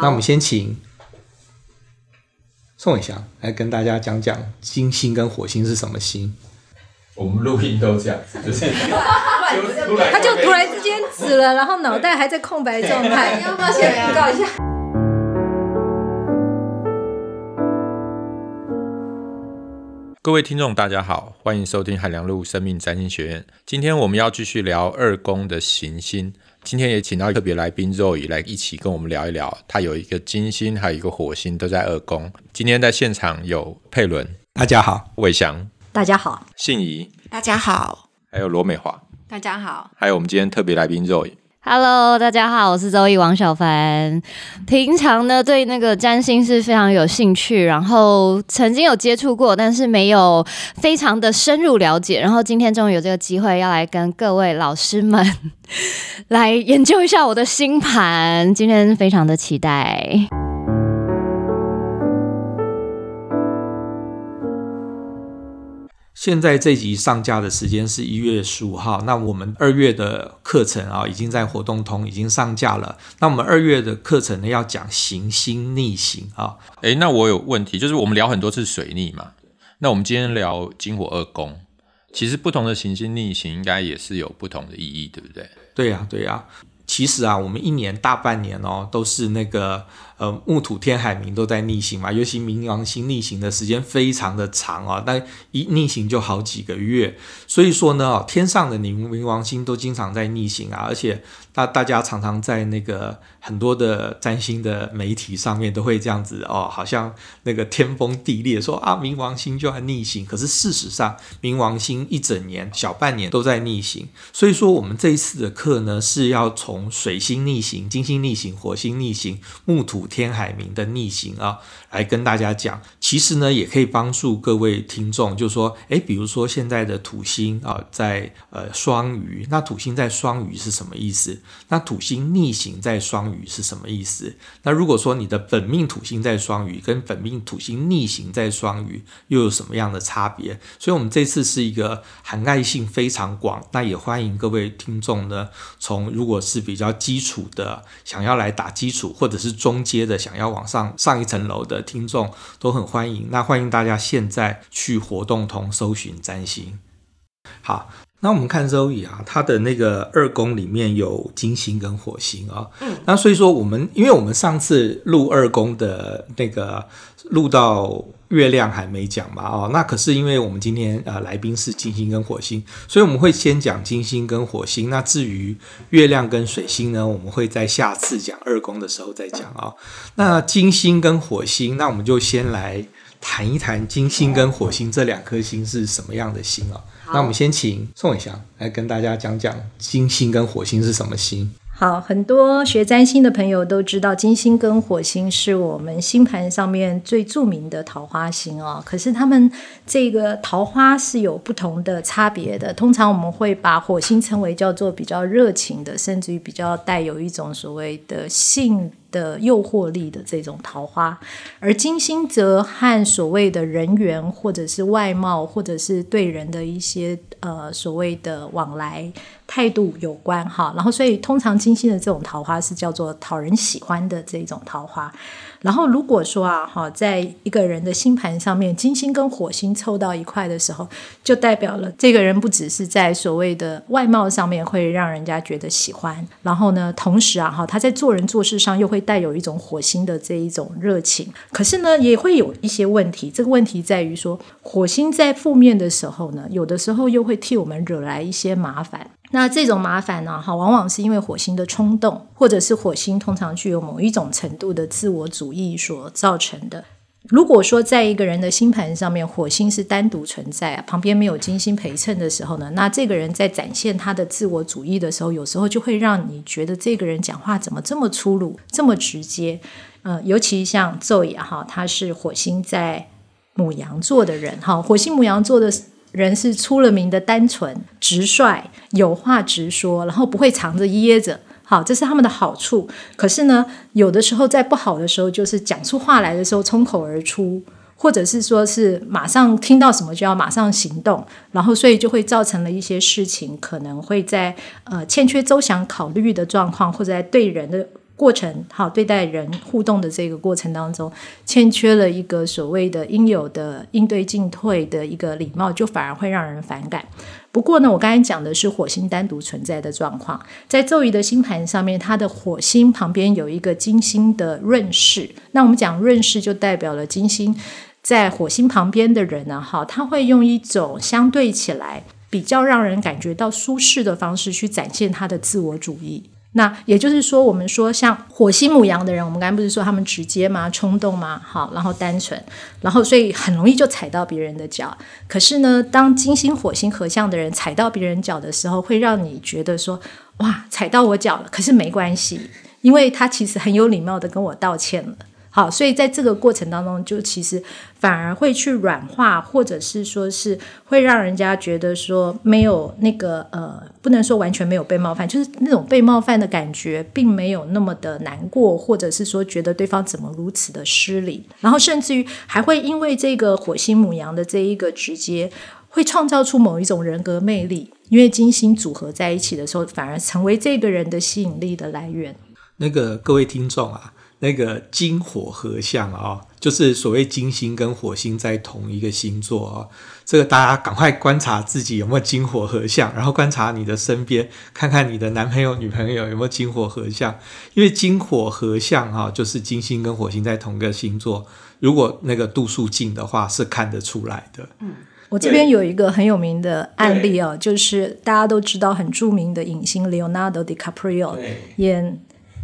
那我们先请宋伟翔来跟大家讲讲金星跟火星是什么星。我们录音都这样子，就是 他就突然之间紫了，然后脑袋还在空白状态。你 要不要先预告一下？各位听众，大家好，欢迎收听海良路生命占星学院。今天我们要继续聊二宫的行星。今天也请到特别来宾 Zoe 来一起跟我们聊一聊。他有一个金星，还有一个火星都在二宫。今天在现场有佩伦，大家好；伟翔。大家好，信怡，大家好，还有罗美华，大家好，还有我们今天特别来宾 Zoe。Hello，大家好，我是周易王小凡。平常呢，对那个占星是非常有兴趣，然后曾经有接触过，但是没有非常的深入了解。然后今天终于有这个机会，要来跟各位老师们 来研究一下我的星盘。今天非常的期待。现在这集上架的时间是一月十五号，那我们二月的课程啊，已经在活动通已经上架了。那我们二月的课程呢，要讲行星逆行啊。诶，那我有问题，就是我们聊很多次水逆嘛，那我们今天聊金火二宫，其实不同的行星逆行应该也是有不同的意义，对不对？对呀，对呀。其实啊，我们一年大半年哦，都是那个呃木土天海冥都在逆行嘛，尤其冥王星逆行的时间非常的长啊，但一逆行就好几个月，所以说呢，天上的冥冥王星都经常在逆行啊，而且。大大家常常在那个很多的占星的媒体上面都会这样子哦，好像那个天崩地裂，说啊冥王星就要逆行。可是事实上，冥王星一整年小半年都在逆行。所以说，我们这一次的课呢，是要从水星逆行、金星逆行、火星逆行、木土天海冥的逆行啊，来跟大家讲。其实呢，也可以帮助各位听众，就说，诶，比如说现在的土星啊，在呃双鱼，那土星在双鱼是什么意思？那土星逆行在双鱼是什么意思？那如果说你的本命土星在双鱼，跟本命土星逆行在双鱼，又有什么样的差别？所以，我们这次是一个涵盖性非常广。那也欢迎各位听众呢，从如果是比较基础的，想要来打基础，或者是中阶的，想要往上上一层楼的听众，都很欢迎。那欢迎大家现在去活动通搜寻占星。好。那我们看周易啊，他的那个二宫里面有金星跟火星啊、哦。嗯。那所以说，我们因为我们上次录二宫的那个录到月亮还没讲嘛，哦，那可是因为我们今天呃来宾是金星跟火星，所以我们会先讲金星跟火星。那至于月亮跟水星呢，我们会在下次讲二宫的时候再讲啊、哦。那金星跟火星，那我们就先来谈一谈金星跟火星这两颗星是什么样的星啊、哦？那我们先请宋伟翔来跟大家讲讲金星跟火星是什么星。好，很多学占星的朋友都知道，金星跟火星是我们星盘上面最著名的桃花星哦。可是他们这个桃花是有不同的差别的。通常我们会把火星称为叫做比较热情的，甚至于比较带有一种所谓的性的诱惑力的这种桃花，而金星则和所谓的人缘，或者是外貌，或者是对人的一些呃所谓的往来态度有关哈。然后，所以通常金星的这种桃花是叫做讨人喜欢的这种桃花。然后，如果说啊，哈，在一个人的星盘上面，金星跟火星凑到一块的时候，就代表了这个人不只是在所谓的外貌上面会让人家觉得喜欢，然后呢，同时啊，哈，他在做人做事上又会带有一种火星的这一种热情。可是呢，也会有一些问题。这个问题在于说，火星在负面的时候呢，有的时候又会替我们惹来一些麻烦。那这种麻烦呢，哈，往往是因为火星的冲动，或者是火星通常具有某一种程度的自我主义所造成的。如果说在一个人的星盘上面，火星是单独存在啊，旁边没有金星陪衬的时候呢，那这个人在展现他的自我主义的时候，有时候就会让你觉得这个人讲话怎么这么粗鲁，这么直接。呃，尤其像 Zoe 哈，他是火星在牡羊座的人哈，火星牡羊座的。人是出了名的单纯、直率，有话直说，然后不会藏着掖着，好，这是他们的好处。可是呢，有的时候在不好的时候，就是讲出话来的时候冲口而出，或者是说是马上听到什么就要马上行动，然后所以就会造成了一些事情，可能会在呃欠缺周详考虑的状况，或者在对人的过程，好对待人互动的这个过程当中，欠缺了一个所谓的应有的应对进退的一个礼貌，就反而会让人反感。不过呢，我刚才讲的是火星单独存在的状况，在周瑜的星盘上面，它的火星旁边有一个金星的润饰。那我们讲润饰，就代表了金星在火星旁边的人呢，哈，他会用一种相对起来比较让人感觉到舒适的方式去展现他的自我主义。那也就是说，我们说像火星母羊的人，我们刚才不是说他们直接吗？冲动吗？好，然后单纯，然后所以很容易就踩到别人的脚。可是呢，当金星火星合相的人踩到别人脚的时候，会让你觉得说，哇，踩到我脚了。可是没关系，因为他其实很有礼貌的跟我道歉了。好，所以在这个过程当中，就其实反而会去软化，或者是说是会让人家觉得说没有那个呃，不能说完全没有被冒犯，就是那种被冒犯的感觉，并没有那么的难过，或者是说觉得对方怎么如此的失礼，然后甚至于还会因为这个火星母羊的这一个直接，会创造出某一种人格魅力，因为金星组合在一起的时候，反而成为这个人的吸引力的来源。那个各位听众啊。那个金火合相啊、哦，就是所谓金星跟火星在同一个星座啊、哦。这个大家赶快观察自己有没有金火合相，然后观察你的身边，看看你的男朋友、女朋友有没有金火合相。因为金火合相啊，就是金星跟火星在同一个星座，如果那个度数近的话，是看得出来的。嗯，我这边有一个很有名的案例哦，就是大家都知道很著名的影星 Leonardo DiCaprio 演。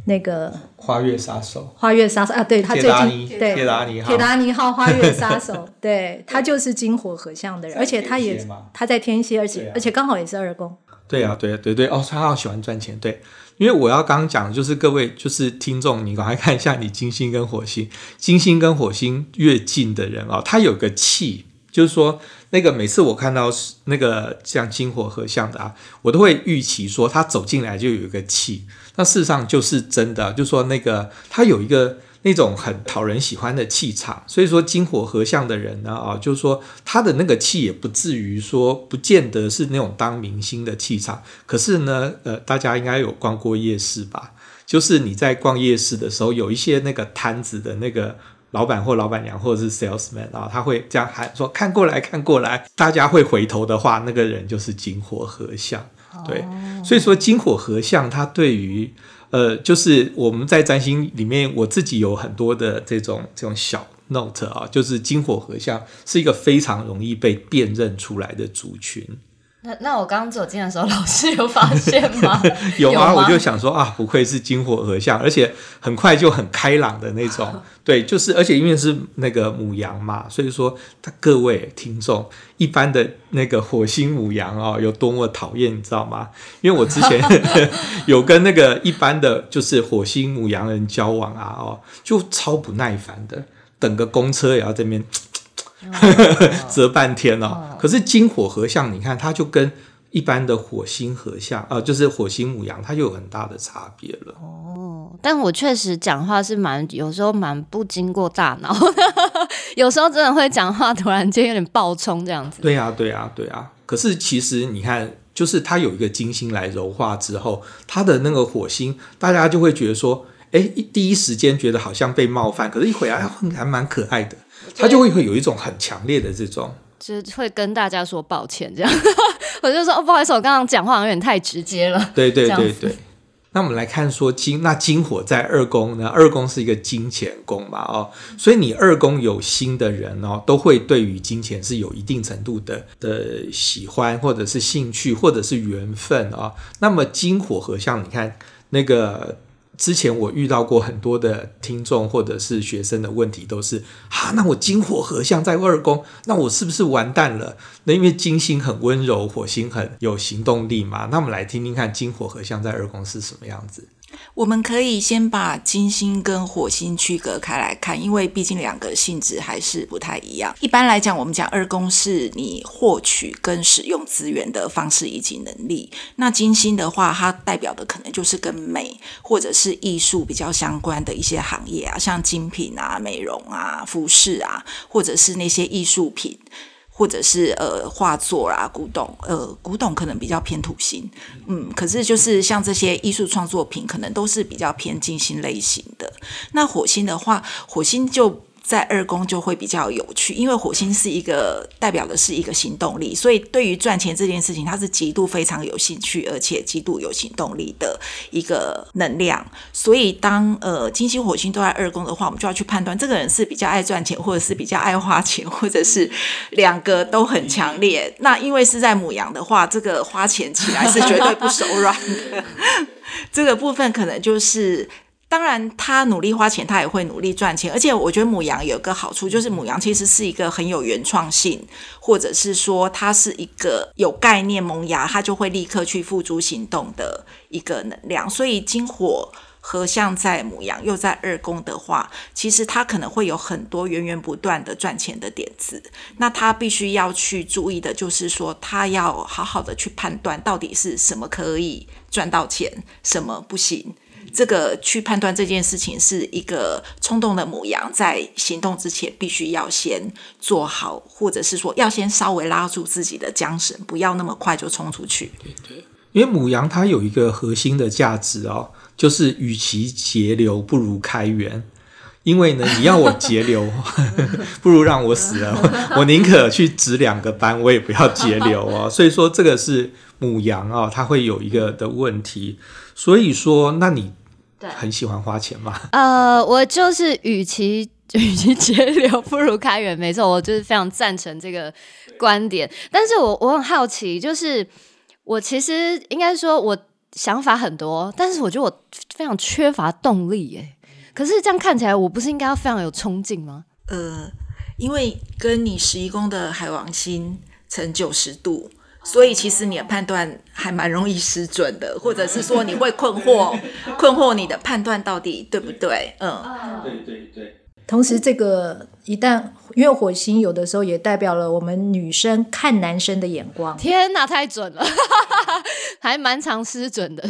那个花月杀手，花月杀手啊，对他最近对铁达尼号，铁达尼号花月杀手，对他就是金火合相的人，而且他也他在天蝎，而且、啊、而且刚好也是二宫。对啊，对啊对对哦，他好喜欢赚钱，对，因为我要刚刚讲的就是各位就是听众，你赶快看一下你金星跟火星，金星跟火星越近的人啊、哦，他有个气，就是说那个每次我看到那个像金火合相的啊，我都会预期说他走进来就有一个气。那事实上就是真的，就是说那个他有一个那种很讨人喜欢的气场，所以说金火合相的人呢，啊，就是说他的那个气也不至于说不见得是那种当明星的气场。可是呢，呃，大家应该有逛过夜市吧？就是你在逛夜市的时候，有一些那个摊子的那个老板或老板娘或者是 salesman 啊，他会这样喊说：“看过来看过来。”大家会回头的话，那个人就是金火合相。对，所以说金火合相，它对于呃，就是我们在占星里面，我自己有很多的这种这种小 note 啊，就是金火合相是一个非常容易被辨认出来的族群。那那我刚刚走进的时候，老师有发现吗？有啊，我就想说啊，不愧是金火合相，而且很快就很开朗的那种。对，就是而且因为是那个母羊嘛，所以说他各位听众一般的那个火星母羊哦，有多么讨厌，你知道吗？因为我之前 有跟那个一般的就是火星母羊人交往啊，哦，就超不耐烦的，等个公车也要这边。折半天哦，可是金火合相，你看它就跟一般的火星合相，呃，就是火星母羊，它就有很大的差别了。哦，但我确实讲话是蛮有时候蛮不经过大脑，有时候真的会讲话突然间有点爆冲这样子。对啊，对啊，对啊。可是其实你看，就是它有一个金星来柔化之后，它的那个火星，大家就会觉得说，哎，第一时间觉得好像被冒犯，可是一回来还蛮可爱的。他就会会有一种很强烈的这种，就会跟大家说抱歉，这样，我就说哦，不好意思，我刚刚讲话好像有点太直接了。对对对对。那我们来看说金，那金火在二宫呢？二宫是一个金钱宫嘛，哦，所以你二宫有心的人哦，都会对于金钱是有一定程度的的喜欢，或者是兴趣，或者是缘分啊、哦。那么金火合相，你看那个。之前我遇到过很多的听众或者是学生的问题，都是啊，那我金火合相在二宫，那我是不是完蛋了？那因为金星很温柔，火星很有行动力嘛。那我们来听听看，金火合相在二宫是什么样子。我们可以先把金星跟火星区隔开来看，因为毕竟两个性质还是不太一样。一般来讲，我们讲二宫是你获取跟使用资源的方式以及能力。那金星的话，它代表的可能就是跟美或者是艺术比较相关的一些行业啊，像精品啊、美容啊、服饰啊，或者是那些艺术品。或者是呃画作啊、古董，呃古董可能比较偏土星，嗯，可是就是像这些艺术创作品，可能都是比较偏金星类型的。那火星的话，火星就。在二宫就会比较有趣，因为火星是一个代表的是一个行动力，所以对于赚钱这件事情，他是极度非常有兴趣，而且极度有行动力的一个能量。所以当呃金星火星都在二宫的话，我们就要去判断这个人是比较爱赚钱，或者是比较爱花钱，或者是两个都很强烈。那因为是在母羊的话，这个花钱起来是绝对不手软的，这个部分可能就是。当然，他努力花钱，他也会努力赚钱。而且，我觉得母羊有个好处，就是母羊其实是一个很有原创性，或者是说，它是一个有概念萌芽，它就会立刻去付诸行动的一个能量。所以，金火合相在母羊，又在二宫的话，其实他可能会有很多源源不断的赚钱的点子。那他必须要去注意的，就是说，他要好好的去判断，到底是什么可以赚到钱，什么不行。这个去判断这件事情是一个冲动的母羊，在行动之前必须要先做好，或者是说要先稍微拉住自己的缰绳，不要那么快就冲出去。对对，因为母羊它有一个核心的价值哦，就是与其节流，不如开源。因为呢，你要我节流，不如让我死了。我宁可去值两个班，我也不要节流哦。所以说，这个是母羊、哦，它会有一个的问题。所以说，那你很喜欢花钱嘛？呃，我就是与其与其节流，不如开源。没错，我就是非常赞成这个观点。但是我我很好奇，就是我其实应该说，我想法很多，但是我觉得我非常缺乏动力耶。可是这样看起来，我不是应该要非常有冲劲吗？呃，因为跟你十一宫的海王星成九十度。所以其实你的判断还蛮容易失准的，或者是说你会困惑，困惑你的判断到底对不对？嗯，对对对。同时，这个一旦因为火星有的时候也代表了我们女生看男生的眼光。天哪，太准了，还蛮常失准的。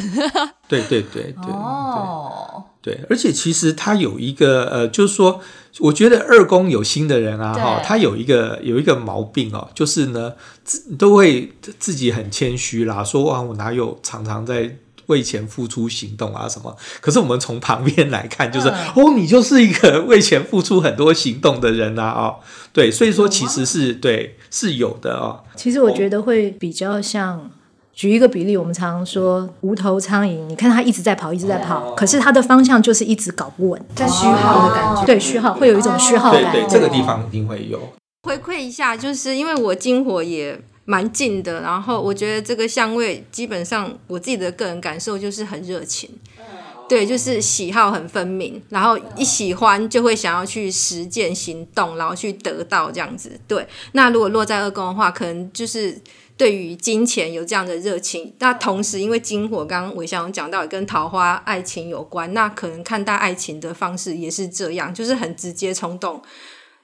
对对对对。哦。对，而且其实他有一个呃，就是说，我觉得二宫有心的人啊，哈，他有一个有一个毛病哦，就是呢，自都会自己很谦虚啦，说啊，我哪有常常在为钱付出行动啊什么？可是我们从旁边来看，就是、嗯、哦，你就是一个为钱付出很多行动的人啊，哦，对，所以说其实是对是有的哦。其实我觉得会比较像。举一个比例，我们常常说无头苍蝇，你看它一直在跑，一直在跑，可是它的方向就是一直搞不稳，在虚耗的感觉。对，虚耗会有一种虚耗感。对对，这个地方一定会有。回馈一下，就是因为我金火也蛮近的，然后我觉得这个香味基本上我自己的个人感受就是很热情，对，就是喜好很分明，然后一喜欢就会想要去实践行动，然后去得到这样子。对，那如果落在二宫的话，可能就是。对于金钱有这样的热情，那同时因为金火刚刚煒翔讲到跟桃花爱情有关，那可能看待爱情的方式也是这样，就是很直接冲动，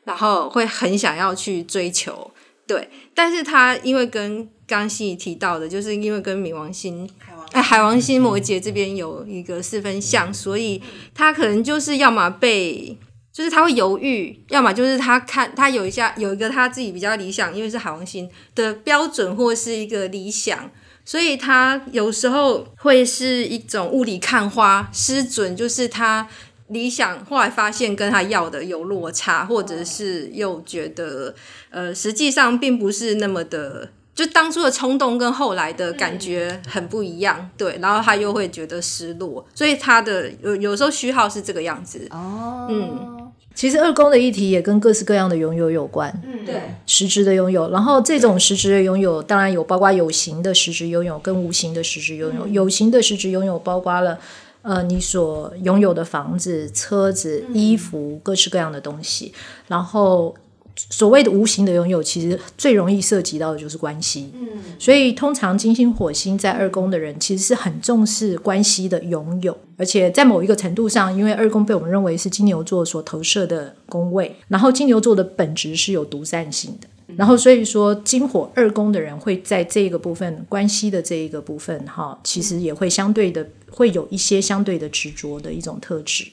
然后会很想要去追求，对。但是他因为跟刚希提到的，就是因为跟冥王星、海王、哎、海王星摩羯这边有一个四分相，所以他可能就是要么被。就是他会犹豫，要么就是他看他有一下有一个他自己比较理想，因为是海王星的标准或是一个理想，所以他有时候会是一种雾里看花失准，就是他理想后来发现跟他要的有落差，或者是又觉得呃实际上并不是那么的，就当初的冲动跟后来的感觉很不一样，对，然后他又会觉得失落，所以他的有有时候虚耗是这个样子哦，嗯。其实二宫的议题也跟各式各样的拥有有关，嗯，对，实质的拥有。然后这种实质的拥有，当然有包括有形的实质拥有跟无形的实质拥有。有形的实质拥有包括了，呃，你所拥有的房子、车子、衣服，各式各样的东西。然后。所谓的无形的拥有，其实最容易涉及到的就是关系。嗯，所以通常金星、火星在二宫的人，其实是很重视关系的拥有，而且在某一个程度上，因为二宫被我们认为是金牛座所投射的宫位，然后金牛座的本质是有独占性的，然后所以说金火二宫的人会在这个部分关系的这一个部分，哈，其实也会相对的会有一些相对的执着的一种特质。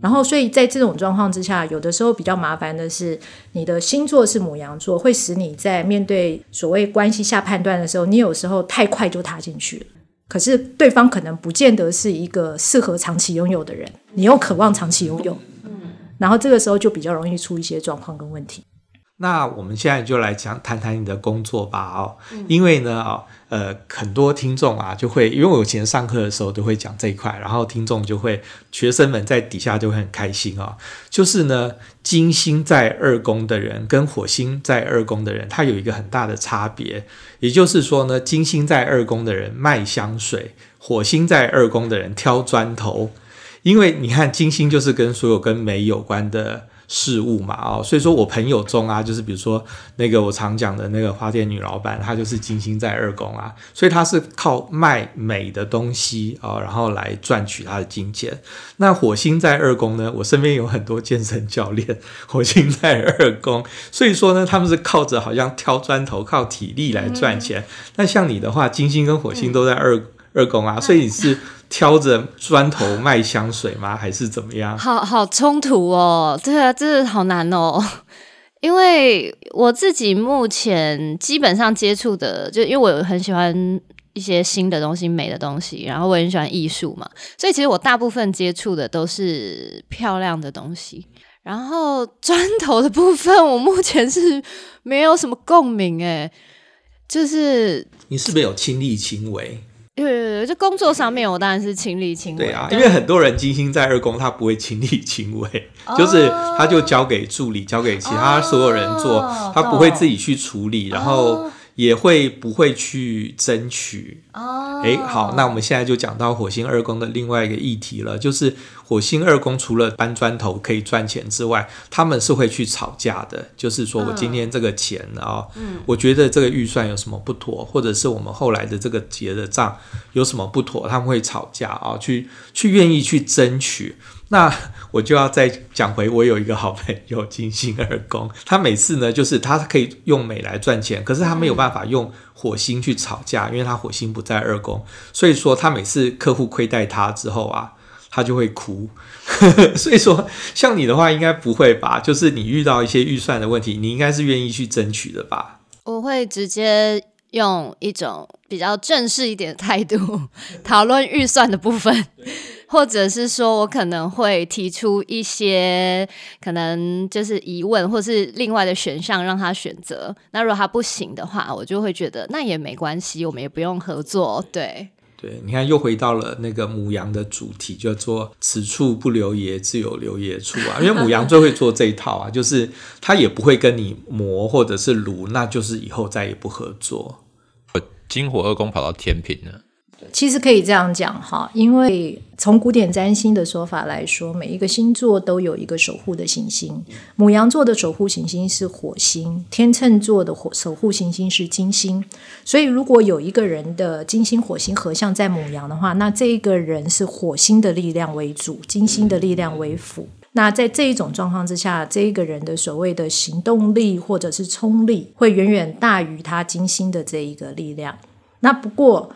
然后，所以在这种状况之下，有的时候比较麻烦的是，你的星座是母羊座，会使你在面对所谓关系下判断的时候，你有时候太快就踏进去了。可是对方可能不见得是一个适合长期拥有的人，你又渴望长期拥有，嗯然后这个时候就比较容易出一些状况跟问题。那我们现在就来讲谈谈你的工作吧，哦，因为呢，哦，呃，很多听众啊，就会因为我以前上课的时候都会讲这一块，然后听众就会学生们在底下就会很开心哦。就是呢，金星在二宫的人跟火星在二宫的人，他有一个很大的差别，也就是说呢，金星在二宫的人卖香水，火星在二宫的人挑砖头，因为你看金星就是跟所有跟美有关的。事物嘛，哦，所以说我朋友中啊，就是比如说那个我常讲的那个花店女老板，她就是金星在二宫啊，所以她是靠卖美的东西啊，然后来赚取她的金钱。那火星在二宫呢，我身边有很多健身教练，火星在二宫，所以说呢，他们是靠着好像挑砖头、靠体力来赚钱。那、像你的话，金星跟火星都在二、二宫啊，所以你是。挑着砖头卖香水吗？还是怎么样？好好冲突哦，对啊，真的好难哦。因为我自己目前基本上接触的，就因为我很喜欢一些新的东西、美的东西，然后我也很喜欢艺术嘛，所以其实我大部分接触的都是漂亮的东西。然后砖头的部分，我目前是没有什么共鸣诶，就是你是不是有亲力亲为？对对对，就工作上面，我当然是亲力亲为。对啊，因为很多人金星在二宫，他不会亲力亲为，哦、就是他就交给助理，交给其他所有人做，哦、他不会自己去处理，哦、然后。也会不会去争取？哦，哎，好，那我们现在就讲到火星二宫的另外一个议题了，就是火星二宫除了搬砖头可以赚钱之外，他们是会去吵架的。就是说我今天这个钱啊，嗯，我觉得这个预算有什么不妥，或者是我们后来的这个结的账有什么不妥，他们会吵架啊，去去愿意去争取。那 我就要再讲回，我有一个好朋友金星二宫，他每次呢，就是他可以用美来赚钱，可是他没有办法用火星去吵架，因为他火星不在二宫，所以说他每次客户亏待他之后啊，他就会哭。所以说，像你的话应该不会吧？就是你遇到一些预算的问题，你应该是愿意去争取的吧？我会直接用一种比较正式一点的态度 讨论预算的部分。或者是说，我可能会提出一些可能就是疑问，或是另外的选项让他选择。那如果他不行的话，我就会觉得那也没关系，我们也不用合作。对，对，你看又回到了那个母羊的主题，叫做“此处不留爷，自有留爷处”啊。因为母羊最会做这一套啊，就是他也不会跟你磨或者是撸，那就是以后再也不合作。金火二宫跑到天秤呢？其实可以这样讲哈，因为从古典占星的说法来说，每一个星座都有一个守护的行星。母羊座的守护行星是火星，天秤座的火守护行星是金星。所以，如果有一个人的金星、火星合相在母羊的话，那这一个人是火星的力量为主，金星的力量为辅。那在这一种状况之下，这一个人的所谓的行动力或者是冲力，会远远大于他金星的这一个力量。那不过，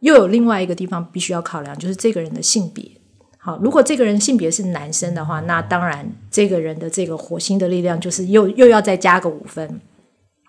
又有另外一个地方必须要考量，就是这个人的性别。好，如果这个人性别是男生的话，那当然这个人的这个火星的力量就是又又要再加个五分。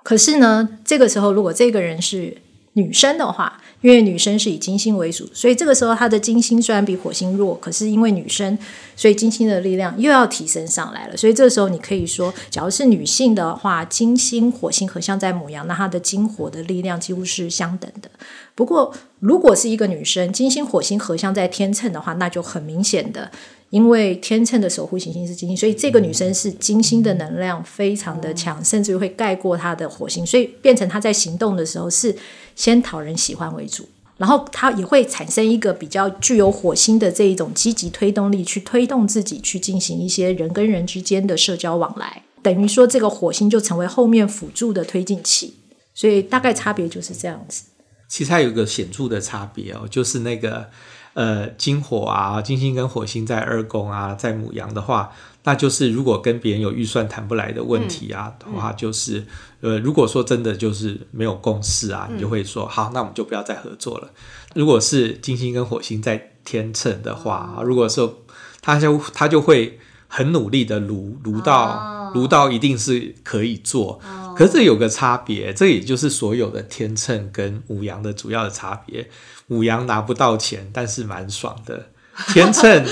可是呢，这个时候如果这个人是女生的话，因为女生是以金星为主，所以这个时候她的金星虽然比火星弱，可是因为女生，所以金星的力量又要提升上来了。所以这个时候你可以说，假如是女性的话，金星火星合相在母羊，那她的金火的力量几乎是相等的。不过如果是一个女生，金星火星合相在天秤的话，那就很明显的。因为天秤的守护行星是金星，所以这个女生是金星的能量非常的强，甚至会盖过她的火星，所以变成她在行动的时候是先讨人喜欢为主，然后她也会产生一个比较具有火星的这一种积极推动力，去推动自己去进行一些人跟人之间的社交往来，等于说这个火星就成为后面辅助的推进器，所以大概差别就是这样子。其实还有一个显著的差别哦，就是那个。呃，金火啊，金星跟火星在二宫啊，在母羊的话，那就是如果跟别人有预算谈不来的问题啊、嗯、的话，就是呃，如果说真的就是没有共识啊，嗯、你就会说好，那我们就不要再合作了。如果是金星跟火星在天秤的话，如果说他就他就会很努力的卢卢到卢、oh. 到一定是可以做。Oh. 可是这有个差别，这也就是所有的天秤跟五羊的主要的差别。牡羊拿不到钱，但是蛮爽的。天秤。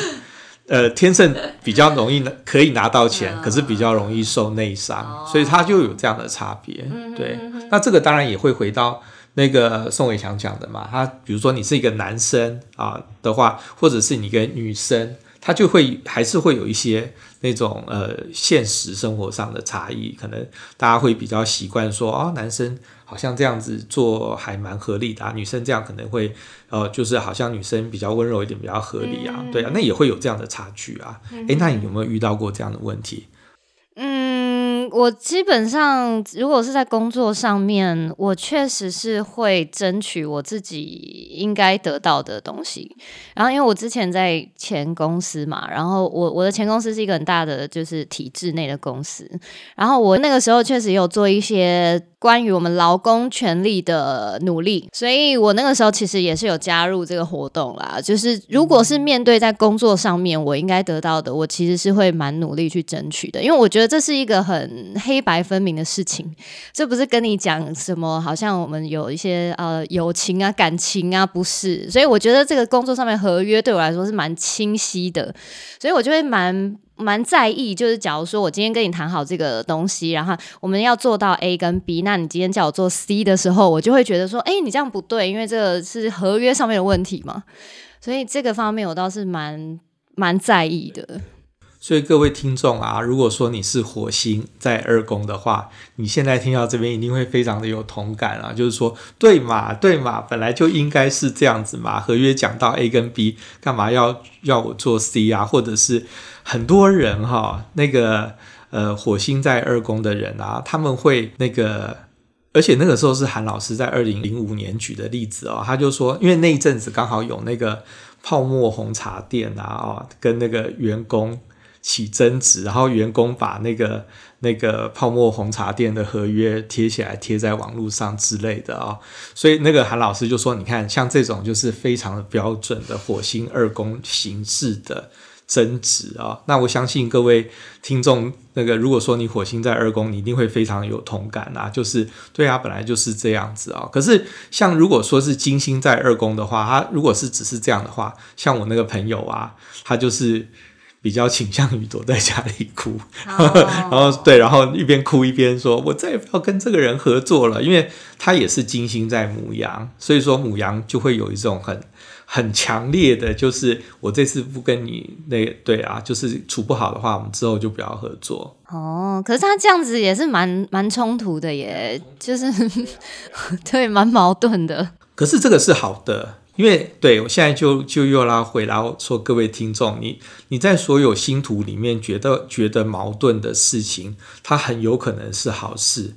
呃，天秤比较容易可以拿到钱，可是比较容易受内伤，所以它就有这样的差别。对，那这个当然也会回到那个宋伟强讲的嘛。他比如说你是一个男生啊的话，或者是你一个女生，他就会还是会有一些那种呃现实生活上的差异，可能大家会比较习惯说哦，男生。好像这样子做还蛮合理的啊，女生这样可能会，呃，就是好像女生比较温柔一点，比较合理啊，对啊，那也会有这样的差距啊。诶，那你有没有遇到过这样的问题？嗯我基本上，如果是在工作上面，我确实是会争取我自己应该得到的东西。然后，因为我之前在前公司嘛，然后我我的前公司是一个很大的就是体制内的公司，然后我那个时候确实有做一些关于我们劳工权利的努力，所以我那个时候其实也是有加入这个活动啦。就是如果是面对在工作上面我应该得到的，我其实是会蛮努力去争取的，因为我觉得这是一个很。黑白分明的事情，这不是跟你讲什么，好像我们有一些呃友情啊、感情啊，不是。所以我觉得这个工作上面合约对我来说是蛮清晰的，所以我就会蛮蛮在意。就是假如说我今天跟你谈好这个东西，然后我们要做到 A 跟 B，那你今天叫我做 C 的时候，我就会觉得说，哎，你这样不对，因为这个是合约上面的问题嘛。所以这个方面我倒是蛮蛮在意的。所以各位听众啊，如果说你是火星在二宫的话，你现在听到这边一定会非常的有同感啊，就是说，对嘛，对嘛，本来就应该是这样子嘛，合约讲到 A 跟 B，干嘛要要我做 C 啊？或者是很多人哈，那个呃火星在二宫的人啊，他们会那个，而且那个时候是韩老师在二零零五年举的例子哦，他就说，因为那一阵子刚好有那个泡沫红茶店啊，哦，跟那个员工。起争执，然后员工把那个那个泡沫红茶店的合约贴起来，贴在网络上之类的啊、所以那个韩老师就说：“你看，像这种就是非常的标准的火星二宫形式的争执啊、”那我相信各位听众，那个如果说你火星在二宫，你一定会非常有同感啊。就是对啊，本来就是这样子啊、可是像如果说是金星在二宫的话，他如果是只是这样的话，像我那个朋友啊，他就是。比较倾向于躲在家里哭，oh. 然后对，然后一边哭一边说：“我再也不要跟这个人合作了。”因为他也是金星在母羊，所以说母羊就会有一种很很强烈的，就是我这次不跟你那、对啊，就是处不好的话，我们之后就不要合作。哦，oh, 可是他这样子也是蛮蛮冲突的耶，就是 对，蛮矛盾的。可是这个是好的。因为对我现在就就又拉回来说，各位听众，你你在所有星图里面觉得觉得矛盾的事情，它很有可能是好事。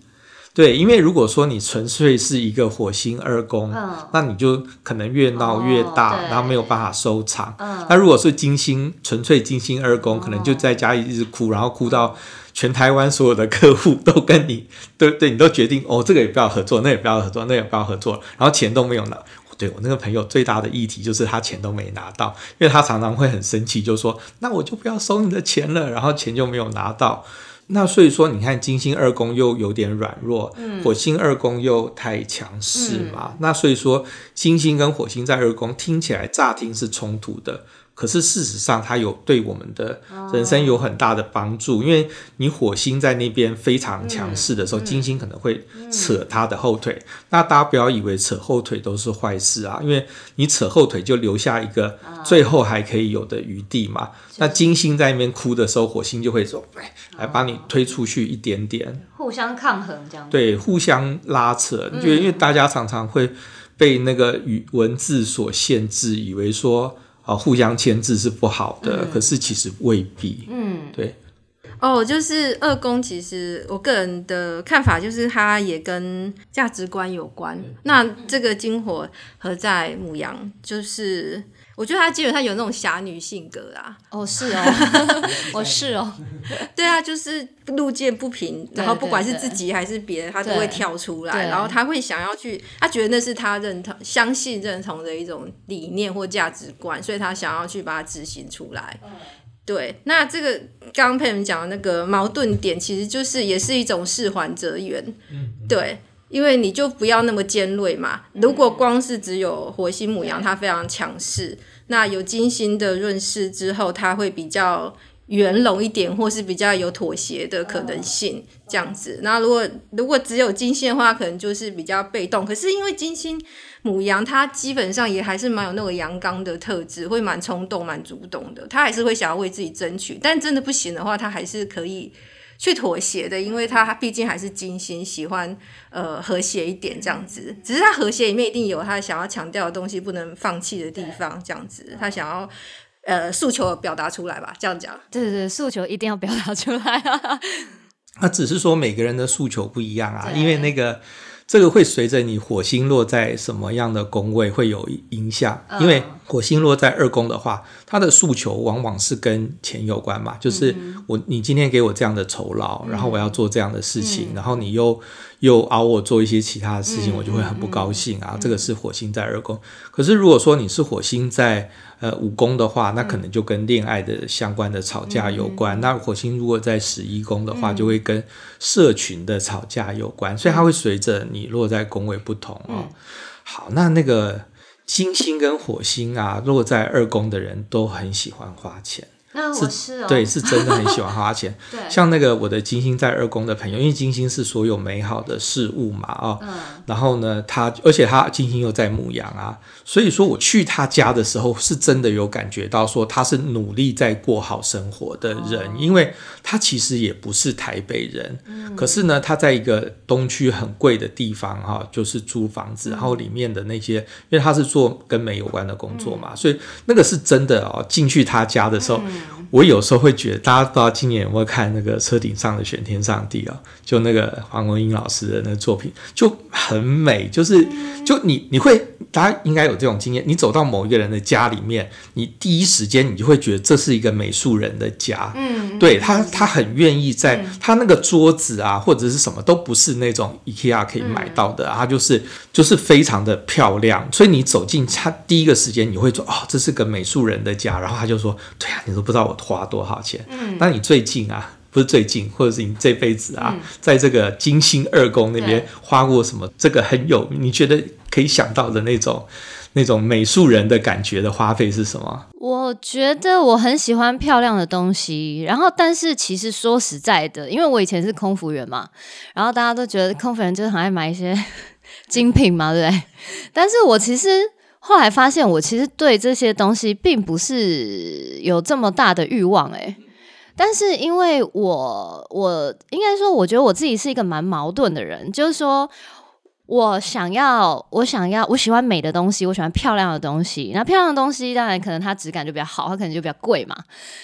对，因为如果说你纯粹是一个火星二宫，嗯、那你就可能越闹越大，哦、然后没有办法收场。嗯、那如果是金星纯粹金星二宫，嗯、可能就在家里一直哭，然后哭到全台湾所有的客户都跟你对对，你都决定哦，这个也不要合作，那也不要合作，那也不要合作，然后钱都没有拿。对，我那个朋友最大的议题就是他钱都没拿到，因为他常常会很生气，就说：“那我就不要收你的钱了。”然后钱就没有拿到。那所以说，你看金星二宫又有点软弱，嗯、火星二宫又太强势嘛。嗯、那所以说，金星跟火星在二宫听起来乍听是冲突的。可是事实上，它有对我们的人生有很大的帮助，哦、因为你火星在那边非常强势的时候，嗯、金星可能会扯它的后腿。嗯、那大家不要以为扯后腿都是坏事啊，因为你扯后腿就留下一个最后还可以有的余地嘛。哦、那金星在那边哭的时候，火星就会说：“哎，来把你推出去一点点，互相抗衡这样。”对，互相拉扯。就因为大家常常会被那个语文字所限制，以为说。啊，互相牵制是不好的，嗯、可是其实未必。嗯，对。哦，就是二宫，其实我个人的看法就是，它也跟价值观有关。嗯、那这个金火合在母羊，就是。我觉得他基本上有那种侠女性格啊。哦，是哦，我 是哦，对啊，就是路见不平，然后不管是自己还是别人，他都会跳出来，然后他会想要去，他觉得那是他认同、相信、认同的一种理念或价值观，所以他想要去把它执行出来。对，那这个刚刚佩们讲的那个矛盾点，其实就是也是一种事缓则圆。嗯，对，因为你就不要那么尖锐嘛。如果光是只有火星母羊，它非常强势，那有金星的润饰之后，它会比较。圆融一点，或是比较有妥协的可能性，这样子。那如果如果只有金星的话，可能就是比较被动。可是因为金星母羊，它基本上也还是蛮有那个阳刚的特质，会蛮冲动、蛮主动的。它还是会想要为自己争取，但真的不行的话，它还是可以去妥协的，因为他毕竟还是金星，喜欢呃和谐一点这样子。只是他和谐里面一定有他想要强调的东西，不能放弃的地方，这样子。他想要。呃，诉求表达出来吧，这样讲。对对对，诉求一定要表达出来啊。那只是说每个人的诉求不一样啊，因为那个这个会随着你火星落在什么样的宫位会有影响。因为火星落在二宫的话，他的诉求往往是跟钱有关嘛，就是我你今天给我这样的酬劳，然后我要做这样的事情，然后你又又熬我做一些其他的事情，我就会很不高兴啊。这个是火星在二宫。可是如果说你是火星在呃，五宫的话，那可能就跟恋爱的相关的吵架有关。嗯、那火星如果在十一宫的话，嗯、就会跟社群的吵架有关。所以它会随着你落在宫位不同哦。嗯、好，那那个金星跟火星啊，落在二宫的人都很喜欢花钱。那我是、哦、对，是真的很喜欢花钱。对，像那个我的金星在二宫的朋友，因为金星是所有美好的事物嘛，哦，嗯、然后呢，他而且他金星又在牧羊啊，所以说我去他家的时候，是真的有感觉到说他是努力在过好生活的人，哦、因为他其实也不是台北人，嗯、可是呢，他在一个东区很贵的地方哈、哦，就是租房子，然后里面的那些，因为他是做跟美有关的工作嘛，嗯、所以那个是真的哦，进去他家的时候。Mm. 我有时候会觉得，大家不知道今年有没有看那个车顶上的玄天上帝啊？就那个黄文英老师的那个作品，就很美。就是，就你你会，大家应该有这种经验，你走到某一个人的家里面，你第一时间你就会觉得这是一个美术人的家。嗯，对他，他很愿意在他那个桌子啊，或者是什么，都不是那种 IKEA 可以买到的，他就是就是非常的漂亮。所以你走进他第一个时间，你会说，哦，这是个美术人的家。然后他就说，对啊，你都不知道我。花多少钱？嗯，那你最近啊，不是最近，或者是你这辈子啊，嗯、在这个金星二宫那边花过什么？这个很有，你觉得可以想到的那种那种美术人的感觉的花费是什么？我觉得我很喜欢漂亮的东西，然后但是其实说实在的，因为我以前是空服员嘛，然后大家都觉得空服员就是很爱买一些 精品嘛，对不对？但是我其实。后来发现，我其实对这些东西并不是有这么大的欲望诶，但是因为我我应该说，我觉得我自己是一个蛮矛盾的人，就是说我想要，我想要，我喜欢美的东西，我喜欢漂亮的东西。那漂亮的东西当然可能它质感就比较好，它可能就比较贵嘛。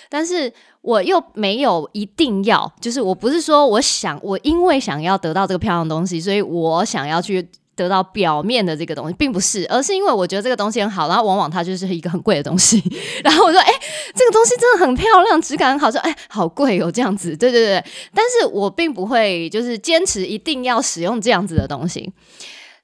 但是我又没有一定要，就是我不是说我想，我因为想要得到这个漂亮的东西，所以我想要去。得到表面的这个东西，并不是，而是因为我觉得这个东西很好，然后往往它就是一个很贵的东西。然后我说，哎、这个东西真的很漂亮，质感很好，说，哎、好贵哦，这样子，对对对。但是我并不会就是坚持一定要使用这样子的东西。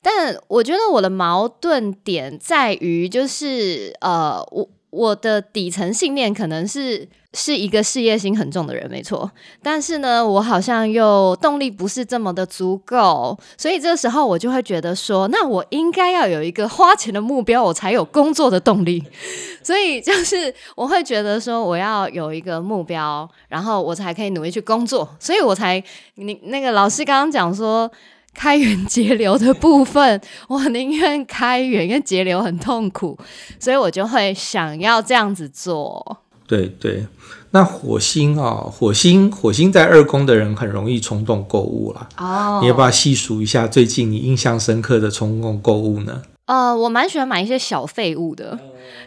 但我觉得我的矛盾点在于，就是呃，我我的底层信念可能是。是一个事业心很重的人，没错。但是呢，我好像又动力不是这么的足够，所以这时候我就会觉得说，那我应该要有一个花钱的目标，我才有工作的动力。所以就是我会觉得说，我要有一个目标，然后我才可以努力去工作。所以我才你那个老师刚刚讲说，开源节流的部分，我宁愿开源，因为节流很痛苦，所以我就会想要这样子做。对对，那火星啊、哦，火星火星在二宫的人很容易冲动购物啦。哦，你要不要细数一下最近你印象深刻的冲动购物呢？呃，我蛮喜欢买一些小废物的，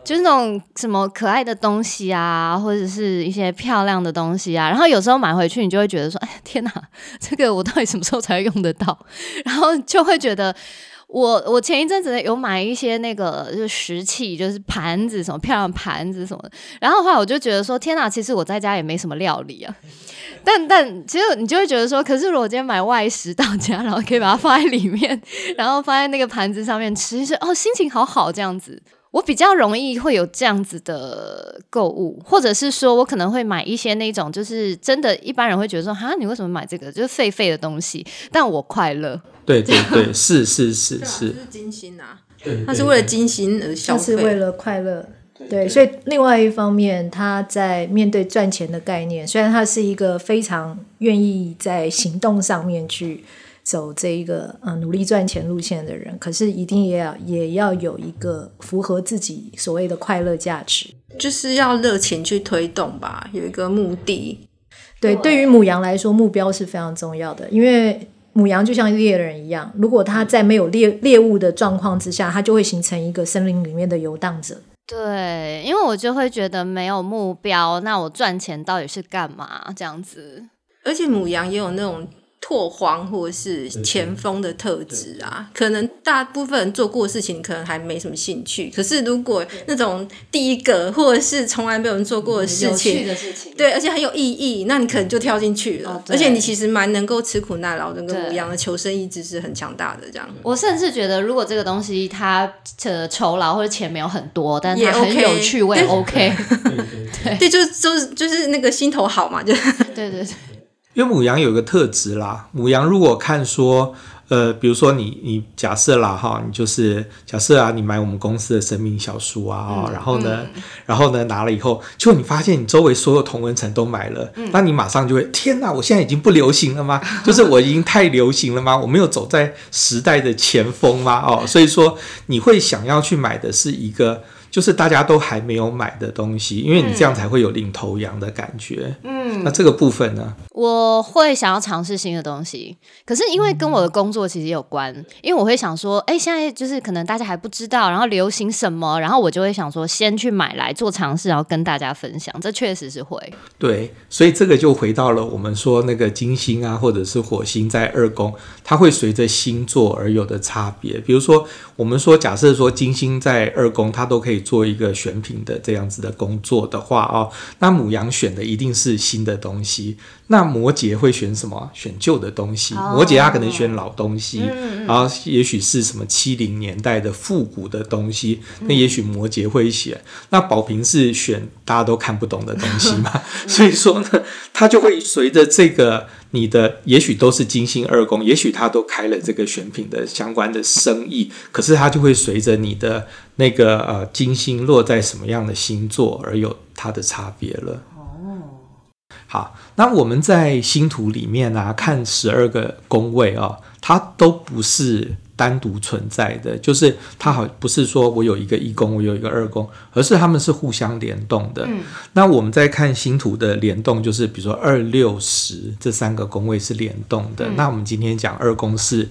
就是那种什么可爱的东西啊，或者是一些漂亮的东西啊。然后有时候买回去，你就会觉得说：“哎，天哪，这个我到底什么时候才会用得到？”然后就会觉得。我我前一阵子有买一些那个就是食器，就是盘子什么漂亮盘子什么的，然后后来我就觉得说，天哪，其实我在家也没什么料理啊，但但其实你就会觉得说，可是如果今天买外食到家，然后可以把它放在里面，然后放在那个盘子上面吃，是哦，心情好好这样子。我比较容易会有这样子的购物，或者是说我可能会买一些那种，就是真的一般人会觉得说，哈，你为什么买这个？就是废废的东西，但我快乐。对对对，是是是是，是金星啊，他是为了金星而消费，是为了快乐。对，所以另外一方面，他在面对赚钱的概念，虽然他是一个非常愿意在行动上面去走这一个嗯、呃、努力赚钱路线的人，可是一定也要也要有一个符合自己所谓的快乐价值，就是要热情去推动吧，有一个目的。对，对于母羊来说，目标是非常重要的，因为牡羊就像猎人一样，如果它在没有猎猎物的状况之下，它就会形成一个森林里面的游荡者。对，因为我就会觉得没有目标，那我赚钱到底是干嘛？这样子，而且母羊也有那种。拓荒或者是前锋的特质啊，可能大部分人做过的事情，可能还没什么兴趣。可是如果那种第一个或者是从来没有人做过的事情，的事情对，而且很有意义，那你可能就跳进去了。哦、而且你其实蛮能够吃苦耐劳的，跟牡羊的求生意志是很强大的。这样，我甚至觉得，如果这个东西它的酬劳或者钱没有很多，但它很有趣味，OK。对，对，就是就是就是那个心头好嘛，就对对对。因为母羊有一个特质啦，母羊如果看说，呃，比如说你你假设啦哈，你就是假设啊，你买我们公司的生命小书啊，嗯、然后呢，嗯、然后呢拿了以后，就你发现你周围所有同文层都买了，嗯、那你马上就会天哪，我现在已经不流行了吗？就是我已经太流行了吗？我没有走在时代的前锋吗？哦，所以说你会想要去买的是一个。就是大家都还没有买的东西，因为你这样才会有领头羊的感觉。嗯，那这个部分呢？我会想要尝试新的东西，可是因为跟我的工作其实有关，嗯、因为我会想说，哎，现在就是可能大家还不知道，然后流行什么，然后我就会想说，先去买来做尝试，然后跟大家分享。这确实是会。对，所以这个就回到了我们说那个金星啊，或者是火星在二宫，它会随着星座而有的差别。比如说，我们说假设说金星在二宫，它都可以。做一个选品的这样子的工作的话哦，那母羊选的一定是新的东西。那摩羯会选什么？选旧的东西。摩羯他可能选老东西，然后也许是什么七零年代的复古的东西。那也许摩羯会选。那宝瓶是选大家都看不懂的东西嘛？所以说呢，他就会随着这个你的，也许都是金星二宫，也许他都开了这个选品的相关的生意，可是他就会随着你的那个呃金星落在什么样的星座而有它的差别了。好，那我们在星图里面啊，看十二个宫位啊，它都不是单独存在的，就是它好不是说我有一个一宫，我有一个二宫，而是它们是互相联动的。嗯，那我们在看星图的联动，就是比如说二六十这三个宫位是联动的。嗯，那我们今天讲二宫是。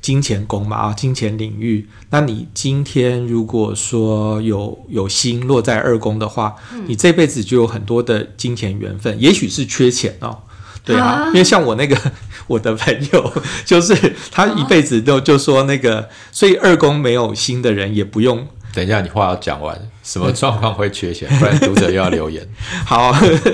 金钱宫嘛啊，金钱领域。那你今天如果说有有星落在二宫的话，嗯、你这辈子就有很多的金钱缘分。也许是缺钱哦，对啊，啊因为像我那个 我的朋友，就是他一辈子都就说那个，所以二宫没有心的人也不用。等一下，你话要讲完，什么状况会缺钱？不然读者又要留言。好，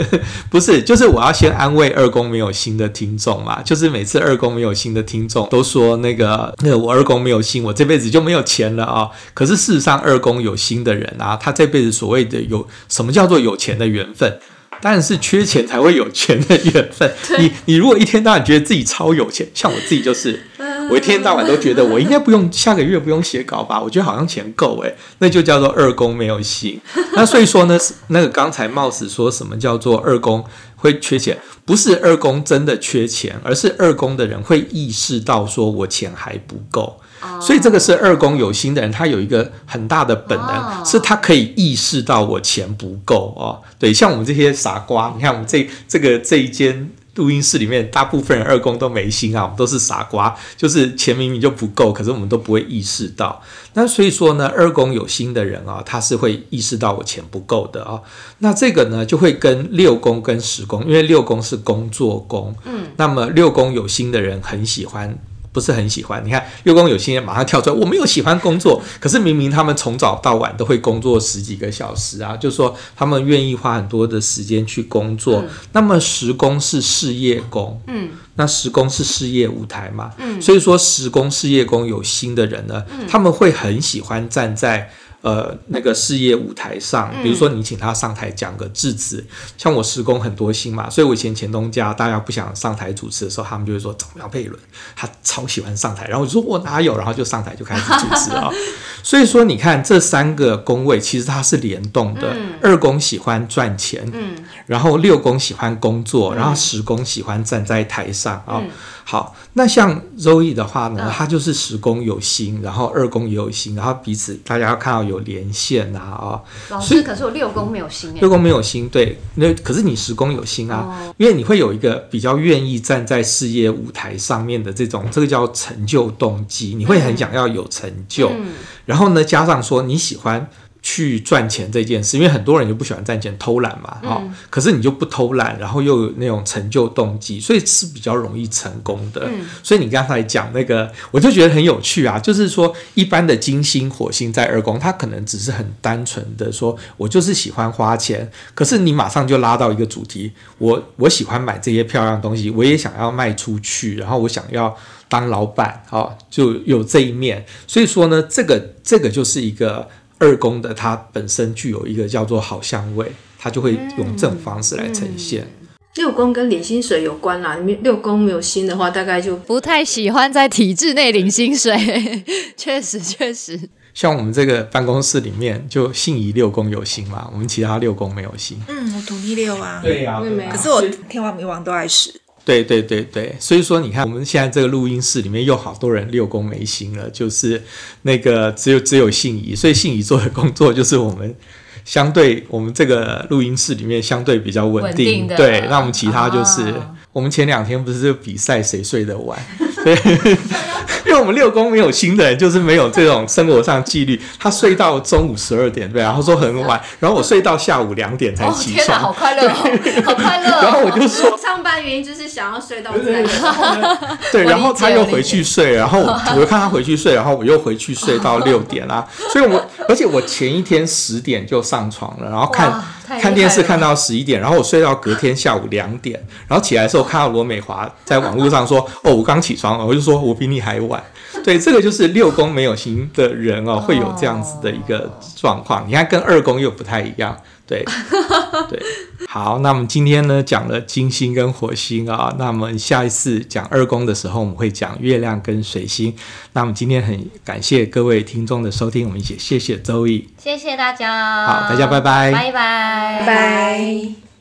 不是，就是我要先安慰二宫没有新的听众嘛。就是每次二宫没有新的听众都说那个，那个我二宫没有新，我这辈子就没有钱了啊。可是事实上，二宫有新的人啊，他这辈子所谓的有什么叫做有钱的缘分？当然是缺钱才会有钱的缘分。你你如果一天到晚觉得自己超有钱，像我自己就是。我一天到晚都觉得我应该不用下个月不用写稿吧？我觉得好像钱够诶，那就叫做二宫没有星。那所以说呢，那个刚才貌似说什么叫做二宫会缺钱，不是二宫真的缺钱，而是二宫的人会意识到说我钱还不够。所以这个是二宫有心的人，他有一个很大的本能，是他可以意识到我钱不够哦。对，像我们这些傻瓜，你看我们这这个这一间。录音室里面大部分人二宫都没心啊，我们都是傻瓜，就是钱明明就不够，可是我们都不会意识到。那所以说呢，二宫有心的人啊，他是会意识到我钱不够的啊。那这个呢，就会跟六宫跟十宫，因为六宫是工作宫，嗯，那么六宫有心的人很喜欢。不是很喜欢，你看月宫有些人马上跳出来，我没有喜欢工作，可是明明他们从早到晚都会工作十几个小时啊，就是说他们愿意花很多的时间去工作。嗯、那么时宫是事业宫，嗯，那时宫是事业舞台嘛，嗯，所以说时宫事业宫有心的人呢，嗯、他们会很喜欢站在呃那个事业舞台上，比如说你请他上台讲个致辞，像我十宫很多心嘛，所以我以前前东家大家不想上台主持的时候，他们就会说找苗佩伦，他超喜欢上台，然后我就说我哪有，然后就上台就开始主持啊。所以说你看这三个宫位其实它是联动的，二宫喜欢赚钱，嗯。然后六宫喜欢工作，然后十宫喜欢站在台上啊。好，那像 Zoe 的话呢，他就是十宫有星，然后二宫也有星，然后彼此大家要看到有连线啊啊。老师，可是我六宫没有星，六宫没有星，对，那可是你十宫有星啊，哦、因为你会有一个比较愿意站在事业舞台上面的这种，这个叫成就动机，你会很想要有成就，嗯、然后呢，加上说你喜欢。去赚钱这件事，因为很多人就不喜欢赚钱，偷懒嘛，哈、嗯。可是你就不偷懒，然后又有那种成就动机，所以是比较容易成功的。嗯、所以你刚才讲那个，我就觉得很有趣啊。就是说，一般的金星、火星在二宫，他可能只是很单纯的说，我就是喜欢花钱。可是你马上就拉到一个主题，我我喜欢买这些漂亮东西，我也想要卖出去，然后我想要当老板，哈，就有这一面。所以说呢，这个这个就是一个。二宫的它本身具有一个叫做好香味，它就会用这种方式来呈现。嗯嗯、六宫跟领薪水有关啦，你六宫没有薪的话，大概就不太喜欢在体制内领薪水。确实，确实。像我们这个办公室里面，就信宜六宫有星嘛，我们其他六宫没有星。嗯，我土地六啊。对呀、啊，可是我天王冥王都爱使。对对对对，所以说你看，我们现在这个录音室里面又好多人六宫没星了，就是那个只有只有信仪，所以信仪做的工作就是我们相对我们这个录音室里面相对比较稳定，对，那我们其他就是、我们前两天不是就比赛谁睡得晚，因为我们六宫没有星的人，就是没有这种生活上纪律。他睡到中午十二点，对，然后说很晚，然后我睡到下午两点才起床，好快乐，好快乐。然后我就说，上班原因就是想要睡到这个。对，然后他又回去睡，然后我就看他回去睡，然后我又回去睡到六点啦。所以我而且我前一天十点就上床了，然后看看电视看到十一点，然后我睡到隔天下午两点，然后起来的时候看到罗美华在网络上说：“ 哦，我刚起床。”我就说：“我比你还晚。”对，这个就是六宫没有行的人哦，会有这样子的一个状况。你看，跟二宫又不太一样。对，对，好，那我们今天呢讲了金星跟火星啊，那我们下一次讲二宫的时候，我们会讲月亮跟水星。那我们今天很感谢各位听众的收听，我们也谢谢周易。谢谢大家，好，大家拜拜，拜拜，拜拜。